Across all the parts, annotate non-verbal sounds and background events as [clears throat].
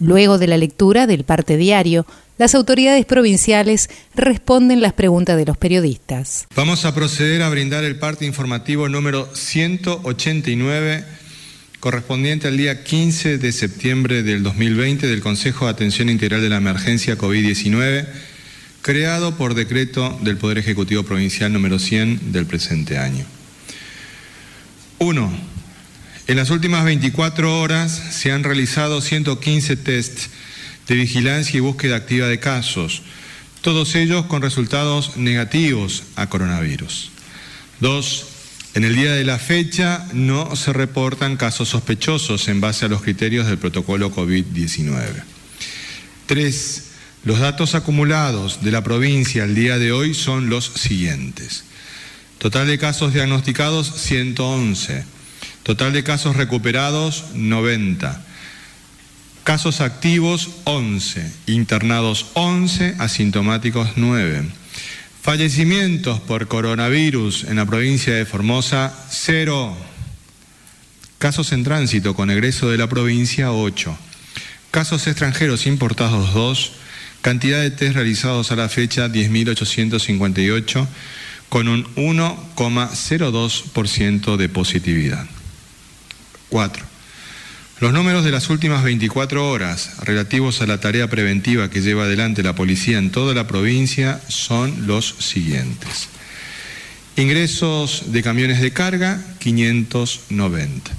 Luego de la lectura del parte diario, las autoridades provinciales responden las preguntas de los periodistas. Vamos a proceder a brindar el parte informativo número 189 correspondiente al día 15 de septiembre del 2020 del Consejo de Atención Integral de la Emergencia COVID-19, creado por decreto del Poder Ejecutivo Provincial número 100 del presente año. 1. En las últimas 24 horas se han realizado 115 tests de vigilancia y búsqueda activa de casos, todos ellos con resultados negativos a coronavirus. Dos, en el día de la fecha no se reportan casos sospechosos en base a los criterios del protocolo COVID-19. Tres, los datos acumulados de la provincia al día de hoy son los siguientes. Total de casos diagnosticados 111. Total de casos recuperados 90. Casos activos 11, internados 11, asintomáticos 9. Fallecimientos por coronavirus en la provincia de Formosa 0. Casos en tránsito con egreso de la provincia 8. Casos extranjeros importados 2. Cantidad de test realizados a la fecha 10.858 con un 1,02% de positividad. 4. Los números de las últimas 24 horas relativos a la tarea preventiva que lleva adelante la policía en toda la provincia son los siguientes. Ingresos de camiones de carga, 590.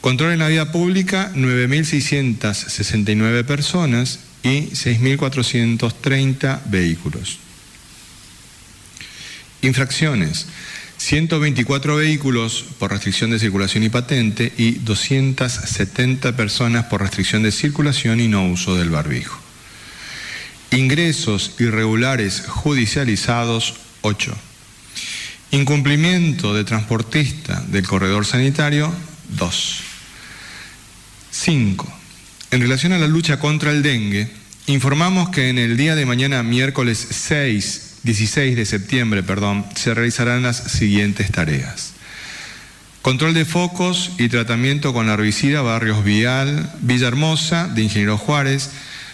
Control en la vía pública, 9.669 personas y 6.430 vehículos. Infracciones, 124 vehículos por restricción de circulación y patente y 270 personas por restricción de circulación y no uso del barbijo. Ingresos irregulares judicializados 8. Incumplimiento de transportista del corredor sanitario 2. 5. En relación a la lucha contra el dengue, informamos que en el día de mañana, miércoles 6 16 de septiembre, perdón, se realizarán las siguientes tareas. Control de focos y tratamiento con herbicida Barrios Vial, Villahermosa de Ingeniero Juárez,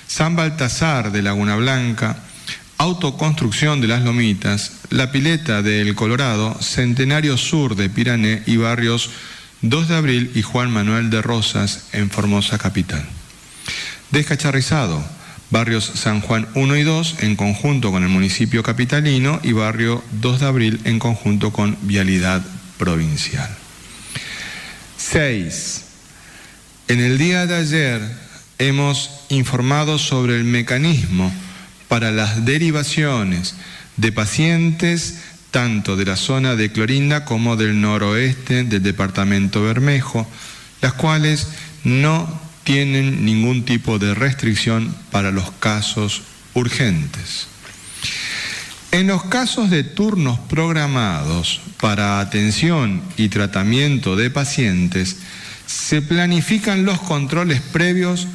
San Baltasar de Laguna Blanca, autoconstrucción de las Lomitas, La Pileta del Colorado, Centenario Sur de Pirané y barrios 2 de Abril y Juan Manuel de Rosas en Formosa Capital. Descacharrizado, barrios San Juan 1 y 2 en conjunto con el municipio capitalino y barrio 2 de abril en conjunto con Vialidad Provincial. 6. En el día de ayer hemos informado sobre el mecanismo para las derivaciones de pacientes tanto de la zona de Clorinda como del noroeste del departamento Bermejo, las cuales no tienen ningún tipo de restricción para los casos urgentes. En los casos de turnos programados para atención y tratamiento de pacientes, se planifican los controles previos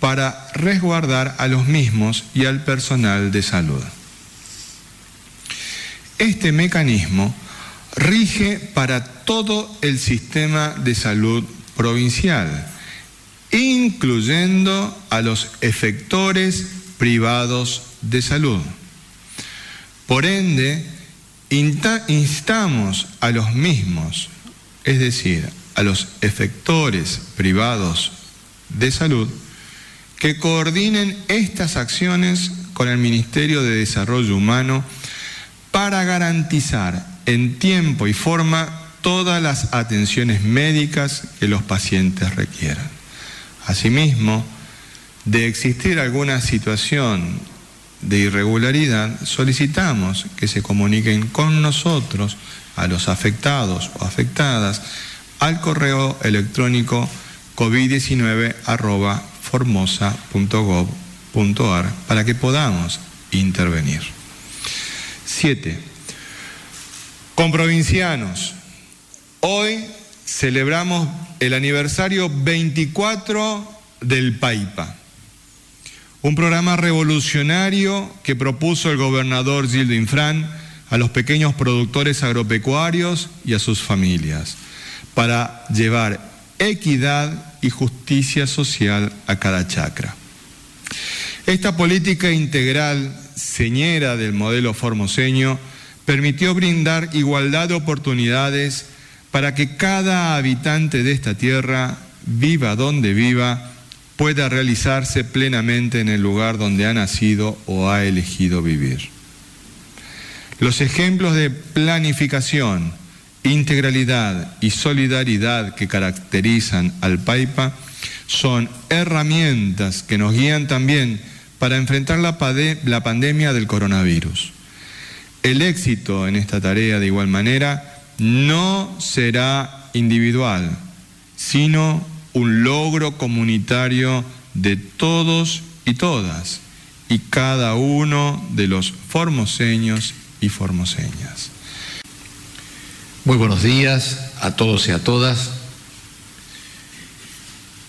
para resguardar a los mismos y al personal de salud. Este mecanismo rige para todo el sistema de salud provincial incluyendo a los efectores privados de salud. Por ende, instamos a los mismos, es decir, a los efectores privados de salud, que coordinen estas acciones con el Ministerio de Desarrollo Humano para garantizar en tiempo y forma todas las atenciones médicas que los pacientes requieran. Asimismo, de existir alguna situación de irregularidad, solicitamos que se comuniquen con nosotros, a los afectados o afectadas, al correo electrónico covid19 para que podamos intervenir. 7. Con provincianos, hoy celebramos el aniversario 24 del PAIPA, un programa revolucionario que propuso el gobernador Gildo Infran a los pequeños productores agropecuarios y a sus familias, para llevar equidad y justicia social a cada chacra. Esta política integral, señera del modelo formoseño, permitió brindar igualdad de oportunidades para que cada habitante de esta tierra, viva donde viva, pueda realizarse plenamente en el lugar donde ha nacido o ha elegido vivir. Los ejemplos de planificación, integralidad y solidaridad que caracterizan al PAIPA son herramientas que nos guían también para enfrentar la, pandemia del coronavirus. El éxito en esta tarea de igual manera no será individual, sino un logro comunitario de todos y todas y cada uno de los formoseños y formoseñas. Muy buenos días a todos y a todas.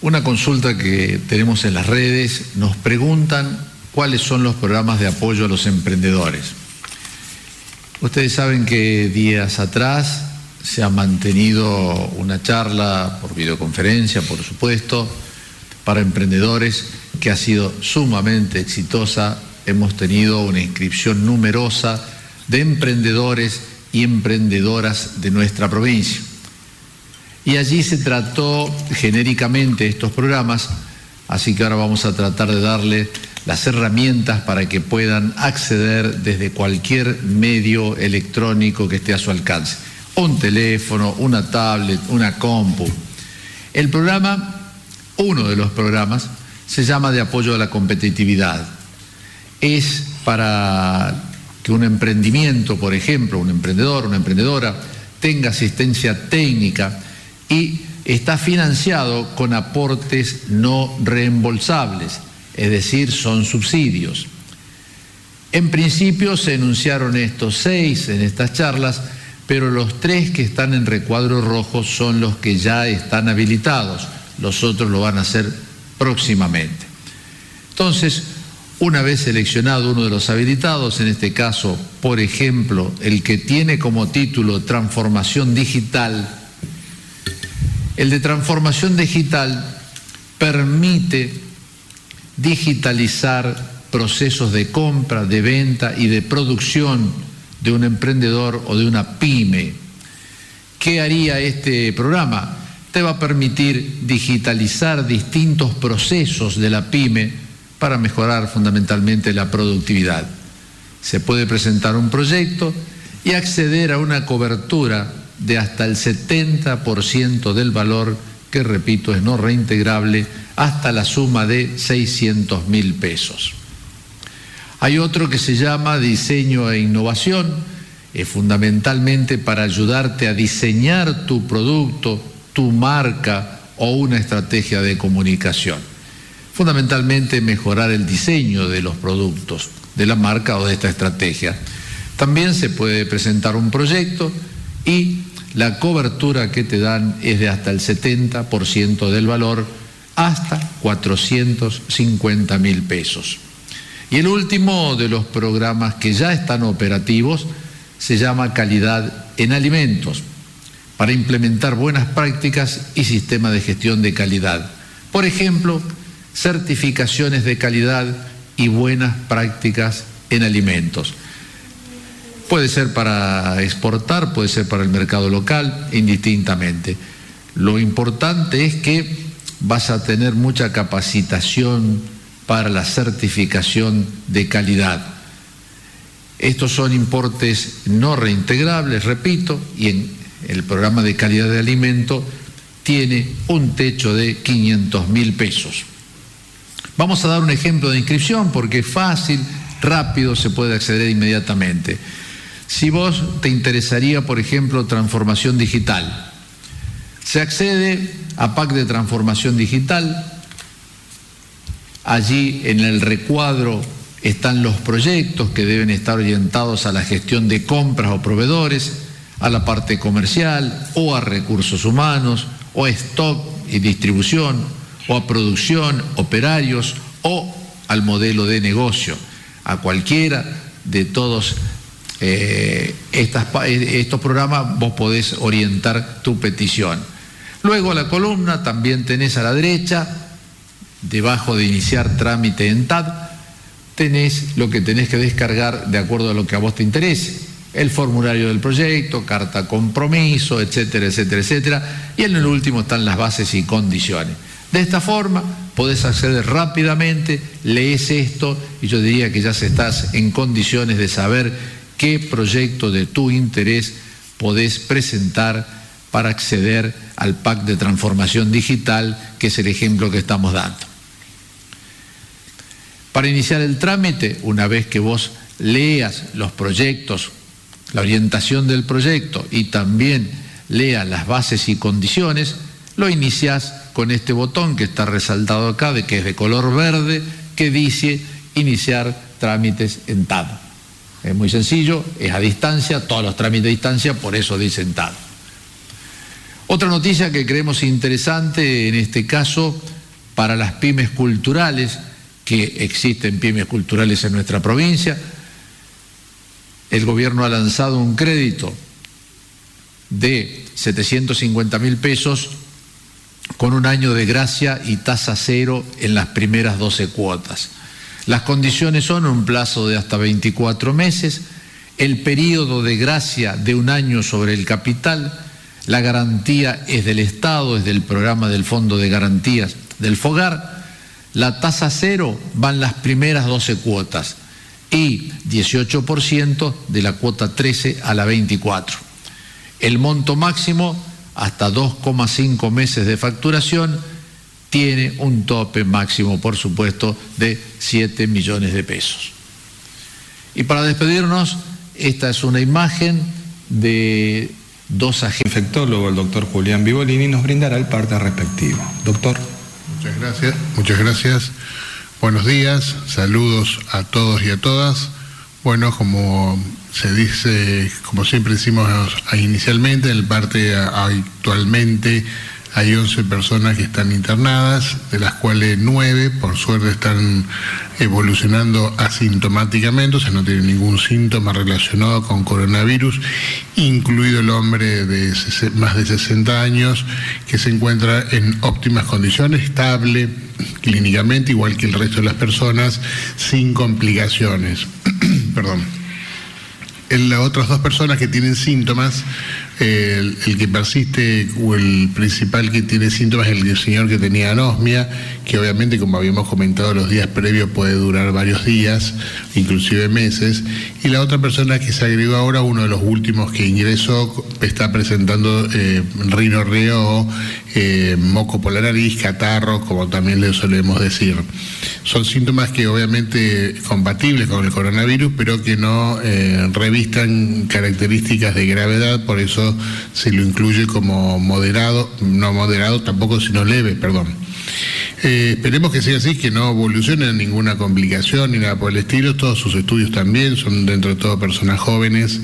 Una consulta que tenemos en las redes, nos preguntan cuáles son los programas de apoyo a los emprendedores. Ustedes saben que días atrás se ha mantenido una charla por videoconferencia, por supuesto, para emprendedores que ha sido sumamente exitosa. Hemos tenido una inscripción numerosa de emprendedores y emprendedoras de nuestra provincia. Y allí se trató genéricamente estos programas, así que ahora vamos a tratar de darle las herramientas para que puedan acceder desde cualquier medio electrónico que esté a su alcance un teléfono, una tablet, una compu. El programa, uno de los programas, se llama de apoyo a la competitividad. Es para que un emprendimiento, por ejemplo, un emprendedor, una emprendedora, tenga asistencia técnica y está financiado con aportes no reembolsables, es decir, son subsidios. En principio se enunciaron estos seis en estas charlas, pero los tres que están en recuadro rojo son los que ya están habilitados, los otros lo van a hacer próximamente. Entonces, una vez seleccionado uno de los habilitados, en este caso, por ejemplo, el que tiene como título Transformación Digital, el de Transformación Digital permite digitalizar procesos de compra, de venta y de producción de un emprendedor o de una pyme. ¿Qué haría este programa? Te va a permitir digitalizar distintos procesos de la pyme para mejorar fundamentalmente la productividad. Se puede presentar un proyecto y acceder a una cobertura de hasta el 70% del valor, que repito es no reintegrable, hasta la suma de 600 mil pesos. Hay otro que se llama diseño e innovación, es fundamentalmente para ayudarte a diseñar tu producto, tu marca o una estrategia de comunicación. Fundamentalmente mejorar el diseño de los productos, de la marca o de esta estrategia. También se puede presentar un proyecto y la cobertura que te dan es de hasta el 70% del valor, hasta 450 mil pesos. Y el último de los programas que ya están operativos se llama Calidad en Alimentos, para implementar buenas prácticas y sistemas de gestión de calidad. Por ejemplo, certificaciones de calidad y buenas prácticas en alimentos. Puede ser para exportar, puede ser para el mercado local, indistintamente. Lo importante es que vas a tener mucha capacitación, para la certificación de calidad. Estos son importes no reintegrables, repito, y en el programa de calidad de alimento tiene un techo de 500 mil pesos. Vamos a dar un ejemplo de inscripción porque es fácil, rápido, se puede acceder inmediatamente. Si vos te interesaría, por ejemplo, transformación digital, se accede a PAC de transformación digital, Allí en el recuadro están los proyectos que deben estar orientados a la gestión de compras o proveedores. a la parte comercial o a recursos humanos o a stock y distribución o a producción, operarios o al modelo de negocio. A cualquiera de todos eh, estos programas vos podés orientar tu petición. Luego a la columna también tenés a la derecha, debajo de iniciar trámite en TAD, tenés lo que tenés que descargar de acuerdo a lo que a vos te interese. El formulario del proyecto, carta compromiso, etcétera, etcétera, etcétera. Y en el último están las bases y condiciones. De esta forma podés acceder rápidamente, lees esto y yo diría que ya estás en condiciones de saber qué proyecto de tu interés podés presentar para acceder al PAC de transformación digital, que es el ejemplo que estamos dando. Para iniciar el trámite, una vez que vos leas los proyectos, la orientación del proyecto y también leas las bases y condiciones, lo iniciás con este botón que está resaltado acá, de que es de color verde, que dice iniciar trámites en TAD. Es muy sencillo, es a distancia, todos los trámites a distancia, por eso dicen TAD. Otra noticia que creemos interesante en este caso para las pymes culturales, que existen pymes culturales en nuestra provincia, el gobierno ha lanzado un crédito de 750 mil pesos con un año de gracia y tasa cero en las primeras 12 cuotas. Las condiciones son un plazo de hasta 24 meses, el periodo de gracia de un año sobre el capital, la garantía es del Estado, es del programa del Fondo de Garantías del FOGAR, la tasa cero van las primeras 12 cuotas y 18% de la cuota 13 a la 24. El monto máximo hasta 2,5 meses de facturación, tiene un tope máximo, por supuesto, de 7 millones de pesos. Y para despedirnos, esta es una imagen de dos agentes. El infectólogo, el doctor Julián Vivolini, nos brindará el parte respectivo. Doctor. Muchas gracias. Muchas gracias. Buenos días, saludos a todos y a todas. Bueno, como se dice, como siempre decimos inicialmente, en el parte actualmente hay 11 personas que están internadas, de las cuales 9 por suerte están evolucionando asintomáticamente, o sea, no tienen ningún síntoma relacionado con coronavirus, incluido el hombre de más de 60 años que se encuentra en óptimas condiciones, estable clínicamente, igual que el resto de las personas, sin complicaciones. [clears throat] Perdón las otras dos personas que tienen síntomas, el, que persiste o el principal que tiene síntomas es el señor que tenía anosmia, que obviamente, como habíamos comentado los días previos, puede durar varios días, inclusive meses. Y la otra persona que se agregó ahora, uno de los últimos que ingresó, está presentando eh, rinorreo eh, moco por la nariz, catarro, como también le solemos decir. Son síntomas que obviamente compatibles con el coronavirus, pero que no eh, revistan características de gravedad, por eso se lo incluye como moderado, no moderado tampoco, sino leve, perdón. Eh, esperemos que sea así, que no evolucione ninguna complicación ni nada por el estilo. Todos sus estudios también son dentro de todo personas jóvenes.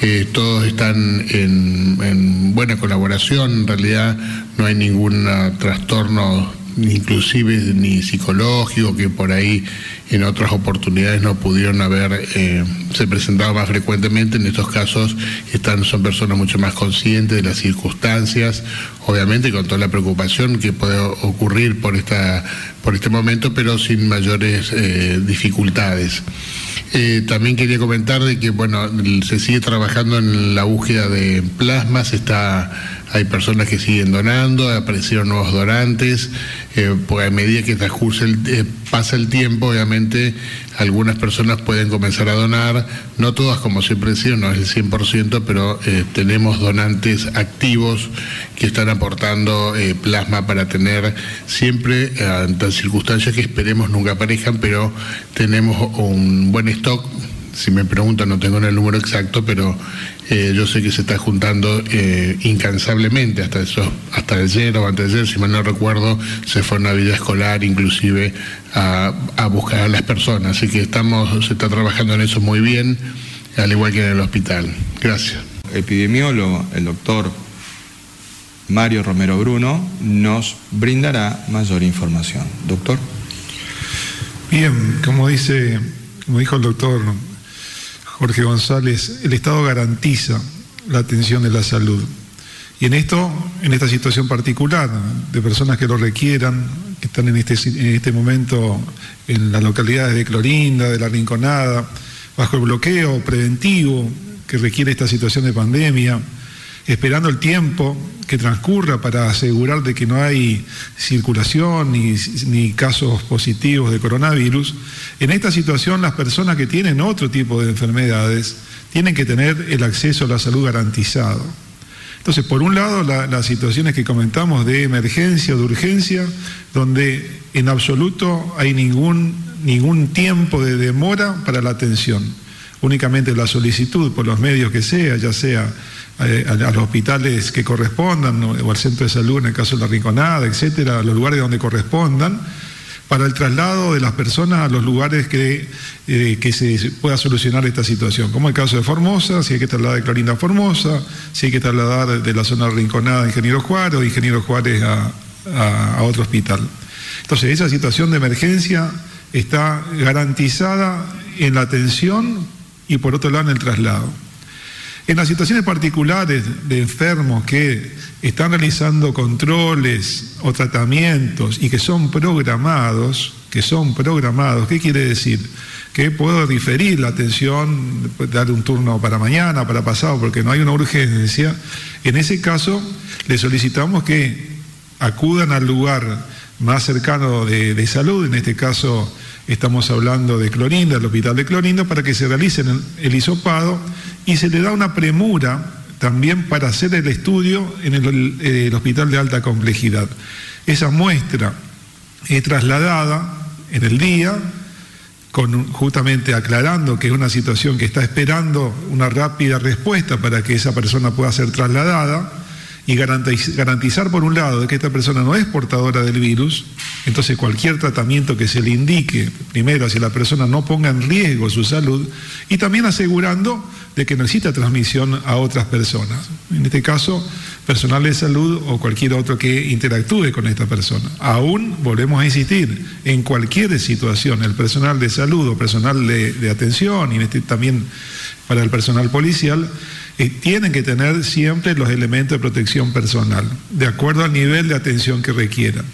Eh, todos están en, en, buena colaboración. En realidad no hay ningún trastorno inclusive ni psicológico, que por ahí en otras oportunidades no pudieron haber, eh, se presentado más frecuentemente. En estos casos están, son personas mucho más conscientes de las circunstancias, obviamente con toda la preocupación que puede ocurrir por, esta, por este momento, pero sin mayores eh, dificultades. Eh, también quería comentar de que bueno se sigue trabajando en la búsqueda de plasmas, está hay personas que siguen donando, aparecieron nuevos donantes, eh, pues a medida que eh, pasa el tiempo, obviamente algunas personas pueden comenzar a donar, no todas como siempre decía, no es el 100%, pero eh, tenemos donantes activos que están aportando plasma para tener siempre, ante circunstancias que esperemos nunca aparezcan, pero tenemos un buen stock si me preguntan, no tengo el número exacto, pero eh, yo sé que se está juntando eh, incansablemente hasta eso, hasta ayer o antes de ayer, si mal no recuerdo, se fue a una vida escolar inclusive a, a, buscar a las personas. Así que estamos, se está trabajando en eso muy bien, al igual que en el hospital. Gracias. epidemiólogo, el doctor Mario Romero Bruno, nos brindará mayor información. Doctor. Bien, como dice, como dijo el doctor Jorge González, el Estado garantiza la atención de la salud. Y en esto, en esta situación particular, de personas que lo requieran, que están en este, en este momento en las localidades de Clorinda, de La Rinconada, bajo el bloqueo preventivo que requiere esta situación de pandemia, esperando el tiempo que transcurra para asegurar de que no hay circulación ni, casos positivos de coronavirus, en esta situación las personas que tienen otro tipo de enfermedades tienen que tener el acceso a la salud garantizado. Entonces, por un lado, la, las situaciones que comentamos de emergencia o de urgencia, donde en absoluto hay ningún, ningún tiempo de demora para la atención, únicamente la solicitud por los medios que sea, ya sea a, los hospitales que correspondan o al centro de salud en el caso de la Rinconada, etcétera, a los lugares donde correspondan, para el traslado de las personas a los lugares que, eh, que se pueda solucionar esta situación, como el caso de Formosa, si hay que trasladar de Clorinda a Formosa, si hay que trasladar de la zona rinconada a Ingeniero Juárez o de Ingeniero Juárez a otro hospital. Entonces, esa situación de emergencia está garantizada en la atención y por otro lado en el traslado. En las situaciones particulares de enfermos que están realizando controles o tratamientos y que son programados, que son programados, ¿qué quiere decir? Que puedo diferir la atención, dar un turno para mañana, para pasado, porque no hay una urgencia. En ese caso, le solicitamos que acudan al lugar más cercano de, de salud, en este caso estamos hablando de Clorinda, el hospital de Clorinda, para que se realice el, hisopado y se le da una premura también para hacer el estudio en el, el hospital de alta complejidad. Esa muestra es trasladada en el día, con, justamente aclarando que es una situación que está esperando una rápida respuesta para que esa persona pueda ser trasladada y garantizar por un lado de que esta persona no es portadora del virus, entonces cualquier tratamiento que se le indique, primero, si la persona no ponga en riesgo su salud, y también asegurando de que no necesita transmisión a otras personas, en este caso personal de salud o cualquier otro que interactúe con esta persona. Aún volvemos a insistir, en cualquier situación, el personal de salud o personal de, atención, y este, también para el personal policial, tienen que tener siempre los elementos de protección personal, de acuerdo al nivel de atención que requieran.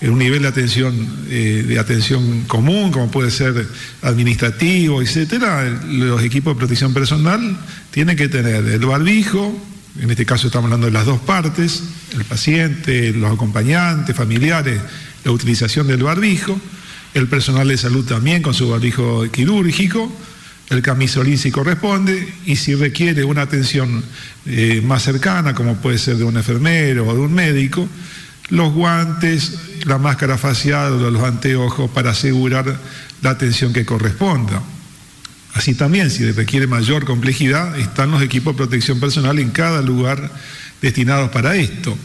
En un nivel de atención, eh, de atención común, como puede ser administrativo, etcétera, los equipos de protección personal tienen que tener el barbijo, en este caso estamos hablando de las dos partes, el paciente, los acompañantes, familiares, la utilización del barbijo, el personal de salud también con su barbijo quirúrgico, el camisolín si corresponde y si requiere una atención eh, más cercana, como puede ser de un enfermero o de un médico, los guantes, la máscara facial o los anteojos para asegurar la atención que corresponda. Así también, si requiere mayor complejidad, están los equipos de protección personal en cada lugar destinados para esto.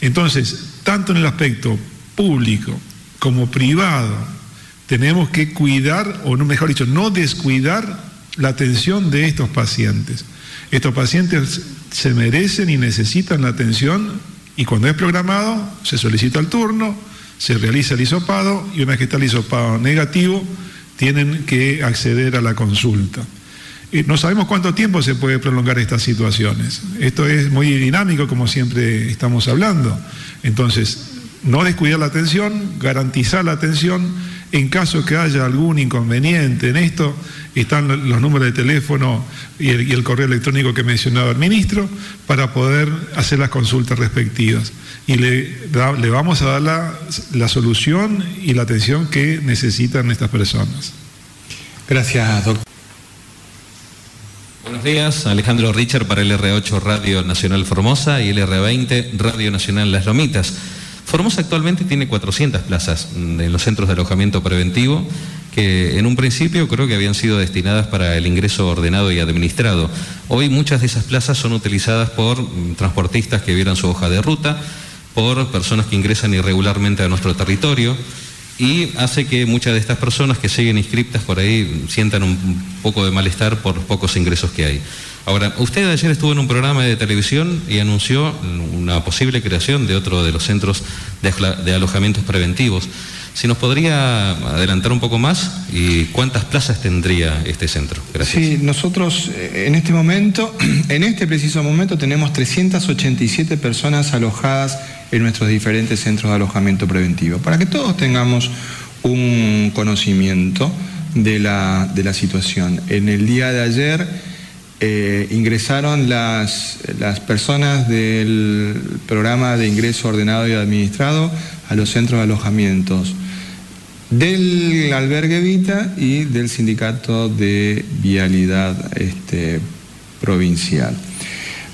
Entonces, tanto en el aspecto público como privado, tenemos que cuidar, o mejor dicho, no descuidar la atención de estos pacientes. Estos pacientes se merecen y necesitan la atención y cuando es programado se solicita el turno, se realiza el hisopado y una vez que está el hisopado negativo tienen que acceder a la consulta. Y no sabemos cuánto tiempo se puede prolongar estas situaciones. Esto es muy dinámico como siempre estamos hablando. Entonces, no descuidar la atención, garantizar la atención en caso que haya algún inconveniente en esto, están los números de teléfono y el, y el, correo electrónico que mencionaba el ministro para poder hacer las consultas respectivas. Y le, da, le vamos a dar la, la, solución y la atención que necesitan estas personas. Gracias, doctor. Buenos días, Alejandro Richard para el R8 Radio Nacional Formosa y el R20 Radio Nacional Las Lomitas. Formosa actualmente tiene 400 plazas en los centros de alojamiento preventivo que en un principio creo que habían sido destinadas para el ingreso ordenado y administrado. Hoy muchas de esas plazas son utilizadas por transportistas que vieron su hoja de ruta, por personas que ingresan irregularmente a nuestro territorio y hace que muchas de estas personas que siguen inscriptas por ahí sientan un poco de malestar por los pocos ingresos que hay. Ahora, usted ayer estuvo en un programa de televisión y anunció una posible creación de otro de los centros de, alojamientos preventivos. Si nos podría adelantar un poco más y cuántas plazas tendría este centro. Gracias. Sí, nosotros eh, en este momento, [clears throat] en este preciso momento, tenemos 387 personas alojadas en nuestros diferentes centros de alojamiento preventivo. Para que todos tengamos un conocimiento de la, de la situación. En el día de ayer eh, ingresaron las, las personas del programa de ingreso ordenado y administrado a los centros de alojamientos del albergue Vita y del sindicato de vialidad este, provincial.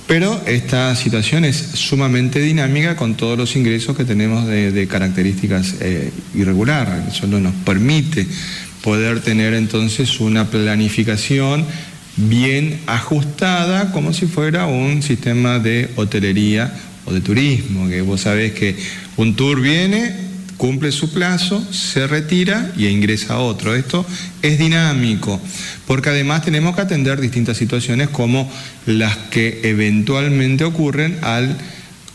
Pero esta situación es sumamente dinámica con todos los ingresos que tenemos de, características eh, irregulares. Eso nos permite poder tener entonces una planificación bien ajustada como si fuera un sistema de hotelería o de turismo, que vos sabés que un tour viene, cumple su plazo, se retira y ingresa otro. Esto es dinámico, porque además tenemos que atender distintas situaciones como las que eventualmente ocurren al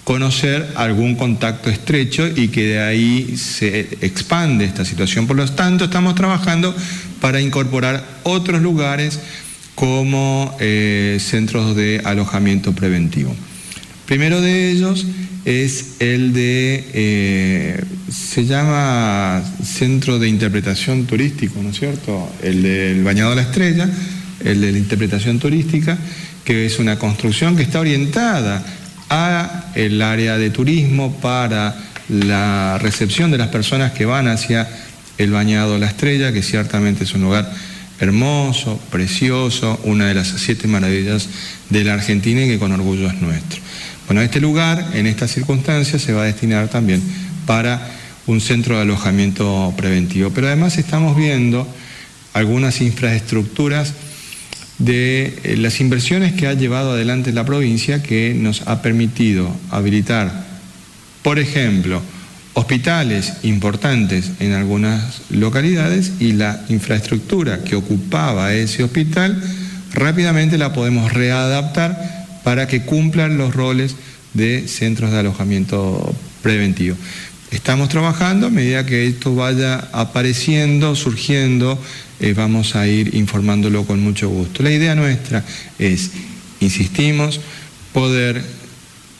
conocer algún contacto estrecho y que de ahí se expande esta situación. Por lo tanto, estamos trabajando para incorporar otros lugares como eh, centros de alojamiento preventivo. Primero de ellos es el de, eh, se llama Centro de Interpretación Turístico, ¿no es cierto? El del Bañado de la Estrella, el de la Interpretación Turística, que es una construcción que está orientada a el área de turismo para la recepción de las personas que van hacia el Bañado de la Estrella, que ciertamente es un lugar hermoso, precioso, una de las siete maravillas de la Argentina y que con orgullo es nuestro. Bueno, este lugar, en estas circunstancias, se va a destinar también para un centro de alojamiento preventivo. Pero además estamos viendo algunas infraestructuras de eh, las inversiones que ha llevado adelante la provincia que nos ha permitido habilitar, por ejemplo, hospitales importantes en algunas localidades y la infraestructura que ocupaba ese hospital rápidamente la podemos readaptar para que cumplan los roles de centros de alojamiento preventivo. Estamos trabajando, a medida que esto vaya apareciendo, surgiendo, eh, vamos a ir informándolo con mucho gusto. La idea nuestra es, insistimos, poder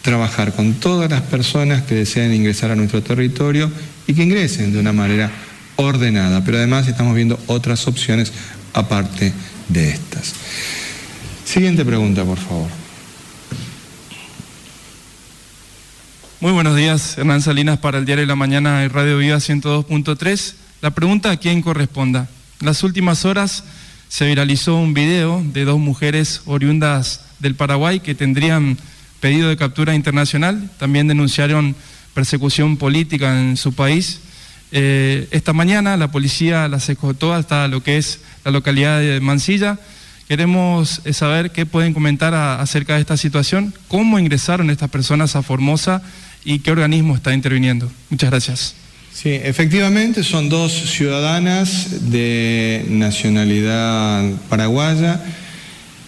trabajar con todas las personas que deseen ingresar a nuestro territorio y que ingresen de una manera ordenada, pero además estamos viendo otras opciones aparte de estas. Siguiente pregunta, por favor. Muy buenos días, Hernán Salinas para el Diario de la Mañana de Radio Vida 102.3. La pregunta a quién corresponda. En las últimas horas se viralizó un video de dos mujeres oriundas del Paraguay que tendrían pedido de captura internacional, también denunciaron persecución política en su país. Eh, esta mañana la policía las escotó hasta lo que es la localidad de Mansilla. Queremos eh, saber qué pueden comentar acerca de esta situación, cómo ingresaron estas personas a Formosa y qué organismo está interviniendo. Muchas gracias. Sí, efectivamente son dos ciudadanas de nacionalidad paraguaya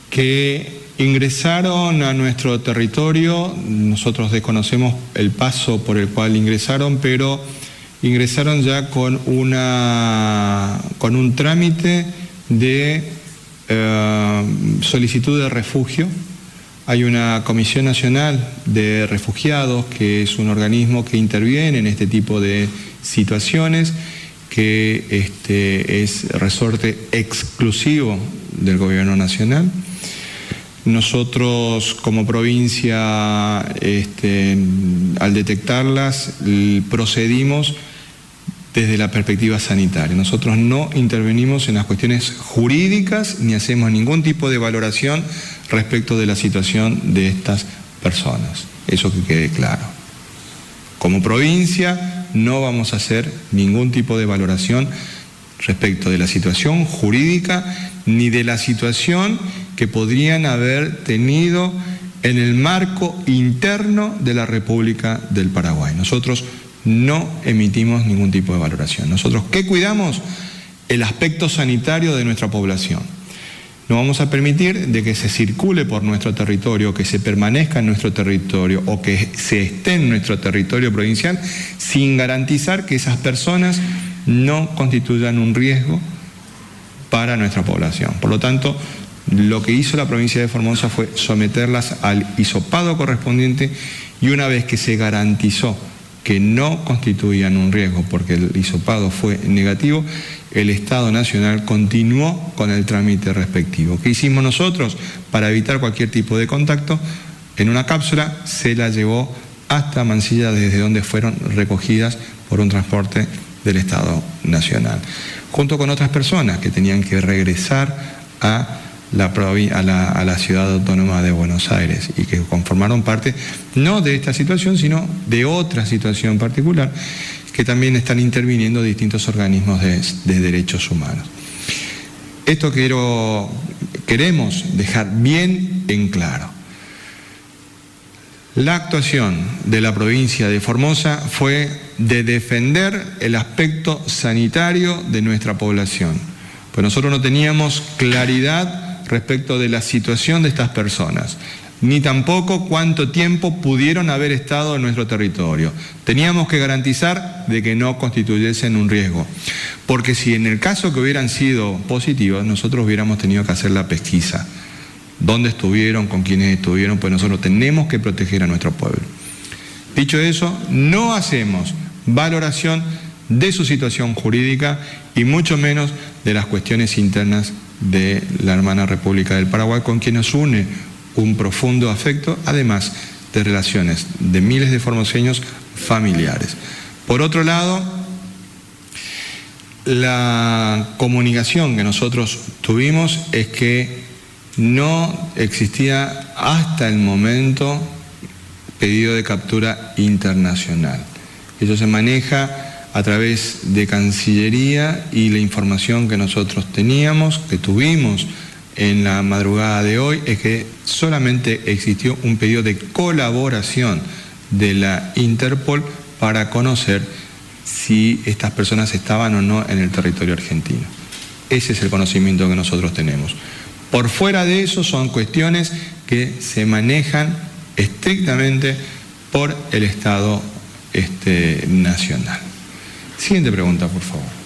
que Ingresaron a nuestro territorio, nosotros desconocemos el paso por el cual ingresaron, pero ingresaron ya con, una, con un trámite de eh, solicitud de refugio. Hay una Comisión Nacional de Refugiados, que es un organismo que interviene en este tipo de situaciones, que este, es resorte exclusivo del Gobierno Nacional. Nosotros como provincia, este, al detectarlas, procedimos desde la perspectiva sanitaria. Nosotros no intervenimos en las cuestiones jurídicas ni hacemos ningún tipo de valoración respecto de la situación de estas personas. Eso que quede claro. Como provincia no vamos a hacer ningún tipo de valoración respecto de la situación jurídica ni de la situación que podrían haber tenido en el marco interno de la República del Paraguay. Nosotros no emitimos ningún tipo de valoración. Nosotros, ¿qué cuidamos? El aspecto sanitario de nuestra población. No vamos a permitir de que se circule por nuestro territorio, que se permanezca en nuestro territorio o que se esté en nuestro territorio provincial sin garantizar que esas personas no constituyan un riesgo para nuestra población. Por lo tanto, lo que hizo la provincia de Formosa fue someterlas al hisopado correspondiente y una vez que se garantizó que no constituían un riesgo porque el hisopado fue negativo, el Estado Nacional continuó con el trámite respectivo. ¿Qué hicimos nosotros para evitar cualquier tipo de contacto? En una cápsula se la llevó hasta Mansilla desde donde fueron recogidas por un transporte del Estado Nacional, junto con otras personas que tenían que regresar a la, ciudad autónoma de Buenos Aires y que conformaron parte no de esta situación, sino de otra situación particular que también están interviniendo distintos organismos de, derechos humanos. Esto queremos dejar bien en claro. La actuación de la provincia de Formosa fue de defender el aspecto sanitario de nuestra población, pues nosotros no teníamos claridad respecto de la situación de estas personas, ni tampoco cuánto tiempo pudieron haber estado en nuestro territorio. Teníamos que garantizar de que no constituyesen un riesgo, porque si en el caso que hubieran sido positivos, nosotros hubiéramos tenido que hacer la pesquisa. ¿Dónde estuvieron? ¿Con quiénes estuvieron? Pues nosotros tenemos que proteger a nuestro pueblo. Dicho eso, no hacemos valoración de su situación jurídica y mucho menos de las cuestiones internas de la hermana República del Paraguay, con quien nos une un profundo afecto, además de relaciones de miles de formoseños familiares. Por otro lado, la comunicación que nosotros tuvimos es que no existía hasta el momento pedido de captura internacional. Eso se maneja a través de Cancillería y la información que nosotros teníamos, que tuvimos en la madrugada de hoy, es que solamente existió un pedido de colaboración de la Interpol para conocer si estas personas estaban o no en el territorio argentino. Ese es el conocimiento que nosotros tenemos. Por fuera de eso son cuestiones que se manejan estrictamente por el Estado este, nacional. Siguiente pregunta, por favor.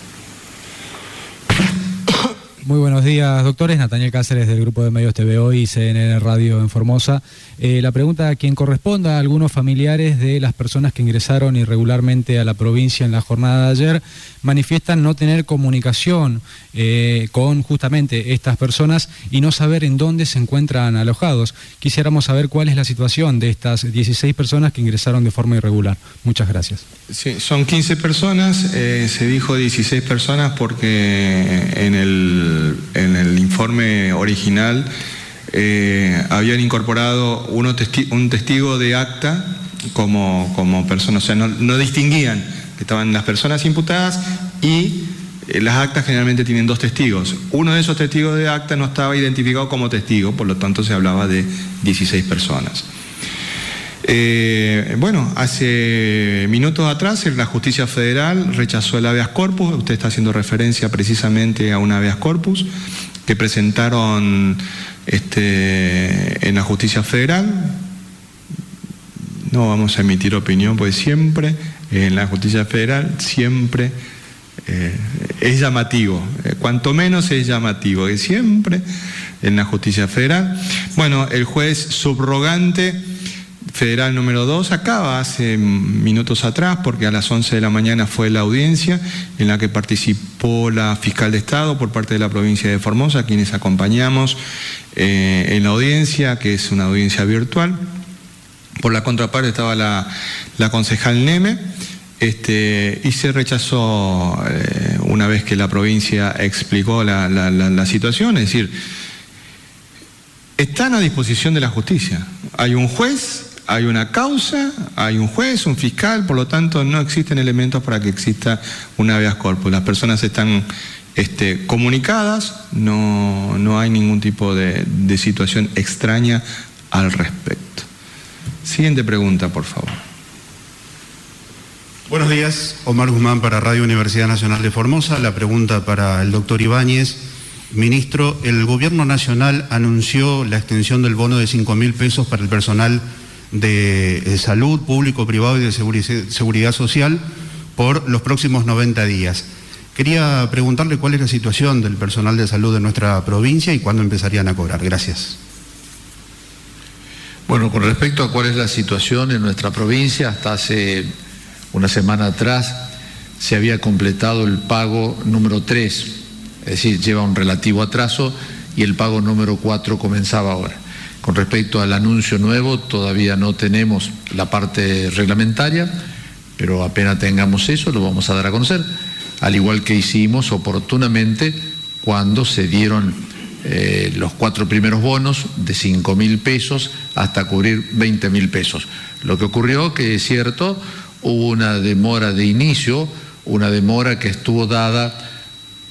Muy buenos días, doctores. Nathaniel Cáceres del Grupo de Medios TV Hoy y CNN Radio en Formosa. Eh, la pregunta a quien corresponda a algunos familiares de las personas que ingresaron irregularmente a la provincia en la jornada de ayer manifiestan no tener comunicación eh, con justamente estas personas y no saber en dónde se encuentran alojados. Quisiéramos saber cuál es la situación de estas 16 personas que ingresaron de forma irregular. Muchas gracias. Sí, son 15 personas, eh, se dijo 16 personas porque en el, en el informe original eh, habían incorporado un testigo de acta como, como persona, o sea, no, distinguían que estaban las personas imputadas y eh, las actas generalmente tienen dos testigos. Uno de esos testigos de acta no estaba identificado como testigo, por lo tanto se hablaba de 16 personas. Eh, bueno, hace minutos atrás la justicia federal rechazó el habeas corpus, usted está haciendo referencia precisamente a un habeas corpus que presentaron este, en la justicia federal. No vamos a emitir opinión, pues siempre en la justicia federal, siempre eh, es llamativo, eh, cuanto menos es llamativo, que siempre en la justicia federal. Bueno, el juez subrogante federal número 2 acaba hace minutos atrás, porque a las 11 de la mañana fue la audiencia en la que participó la fiscal de Estado por parte de la provincia de Formosa, quienes acompañamos eh, en la audiencia, que es una audiencia virtual. Por la contraparte estaba la, concejal Neme. Este, y se rechazó eh, una vez que la provincia explicó la, la situación, es decir, están a disposición de la justicia. Hay un juez hay una causa, hay un juez, un fiscal, por lo tanto no existen elementos para que exista un habeas corpus. Las personas están este, comunicadas, no, hay ningún tipo de, situación extraña al respecto. Siguiente pregunta, por favor. Buenos días, Omar Guzmán para Radio Universidad Nacional de Formosa. La pregunta para el doctor Ibáñez Ministro, el Gobierno Nacional anunció la extensión del bono de 5 mil pesos para el personal de salud, público, privado y de seguridad social por los próximos 90 días. Quería preguntarle cuál es la situación del personal de salud de nuestra provincia y cuándo empezarían a cobrar. Gracias. Bueno, con respecto a cuál es la situación en nuestra provincia, hasta hace una semana atrás se había completado el pago número 3, es decir, lleva un relativo atraso y el pago número 4 comenzaba ahora. Con respecto al anuncio nuevo, todavía no tenemos la parte reglamentaria, pero apenas tengamos eso lo vamos a dar a conocer, al igual que hicimos oportunamente cuando se dieron eh, los cuatro primeros bonos de 5 mil pesos hasta cubrir 20 mil pesos. Lo que ocurrió, que es cierto, hubo una demora de inicio, una demora que estuvo dada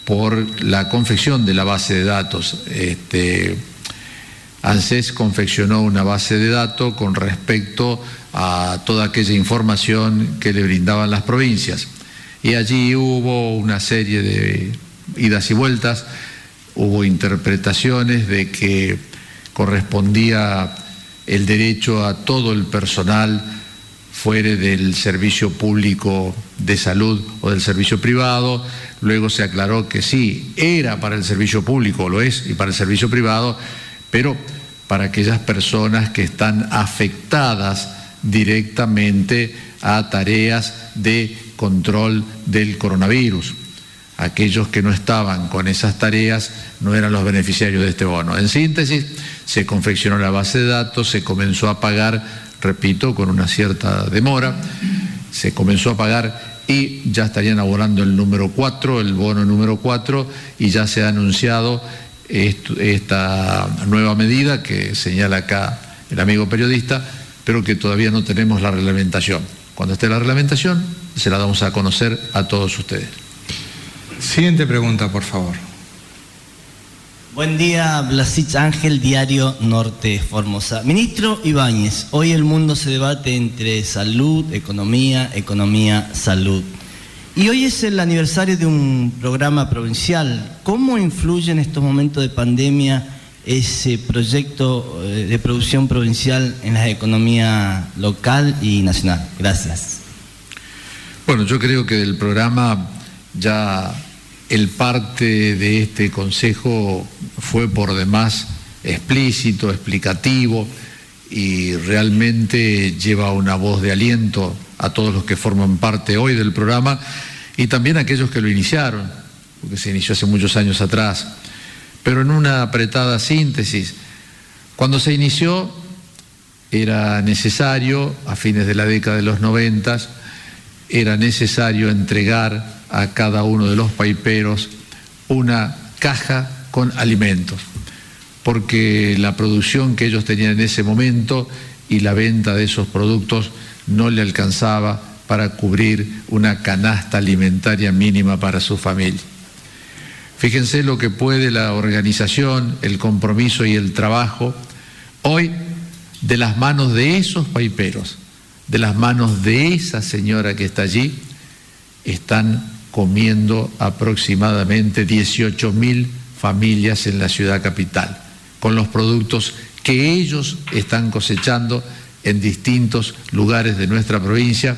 por la confección de la base de datos. Este, ANSES confeccionó una base de datos con respecto a toda aquella información que le brindaban las provincias. Y allí hubo una serie de idas y vueltas hubo interpretaciones de que correspondía el derecho a todo el personal fuere del servicio público de salud o del servicio privado. Luego se aclaró que sí, era para el servicio público, lo es, y para el servicio privado, pero para aquellas personas que están afectadas directamente a tareas de control del coronavirus aquellos que no estaban con esas tareas no eran los beneficiarios de este bono. En síntesis, se confeccionó la base de datos, se comenzó a pagar, repito, con una cierta demora, se comenzó a pagar y ya estarían abonando el número 4, el bono número 4, y ya se ha anunciado esta nueva medida que señala acá el amigo periodista, pero que todavía no tenemos la reglamentación. Cuando esté la reglamentación, se la damos a conocer a todos ustedes. Siguiente pregunta, por favor. Buen día, Blasich Ángel, Diario Norte Formosa. Ministro Ibáñez, hoy el mundo se debate entre salud, economía, economía, salud. Y hoy es el aniversario de un programa provincial. ¿Cómo influye en estos momentos de pandemia ese proyecto eh, de producción provincial en la economía local y nacional? Gracias. Bueno, yo creo que el programa ya el parte de este consejo fue por demás explícito, explicativo y realmente lleva una voz de aliento a todos los que forman parte hoy del programa y también a aquellos que lo iniciaron, porque se inició hace muchos años atrás. Pero en una apretada síntesis, cuando se inició era necesario, a fines de la década de los noventas, era necesario entregar a cada uno de los paiperos una caja con alimentos, porque la producción que ellos tenían en ese momento y la venta de esos productos no le alcanzaba para cubrir una canasta alimentaria mínima para su familia. Fíjense lo que puede la organización, el compromiso y el trabajo hoy de las manos de esos paiperos, de las manos de esa señora que está allí, están comiendo aproximadamente 18 mil familias en la ciudad capital, con los productos que ellos están cosechando en distintos lugares de nuestra provincia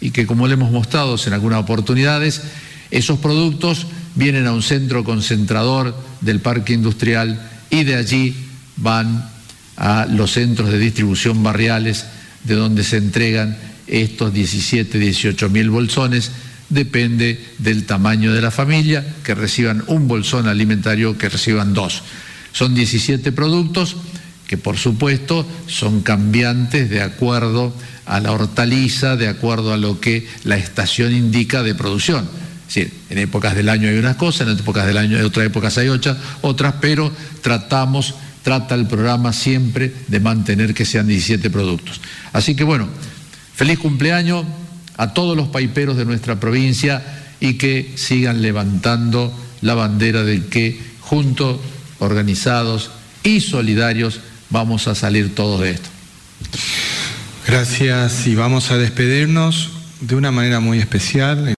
y que como le hemos mostrado en algunas oportunidades, esos productos vienen a un centro concentrador del parque industrial y de allí van a los centros de distribución barriales de donde se entregan estos 17, 18 mil bolsones depende del tamaño de la familia, que reciban un bolsón alimentario, que reciban dos. Son 17 productos que por supuesto son cambiantes de acuerdo a la hortaliza, de acuerdo a lo que la estación indica de producción. Es decir, en épocas del año hay unas cosas, en épocas del año, otras épocas hay otras, otras, pero tratamos, trata el programa siempre de mantener que sean 17 productos. Así que bueno, feliz cumpleaños, a todos los paiperos de nuestra provincia y que sigan levantando la bandera de que juntos, organizados y solidarios vamos a salir todos de esto. Gracias y vamos a despedirnos de una manera muy especial.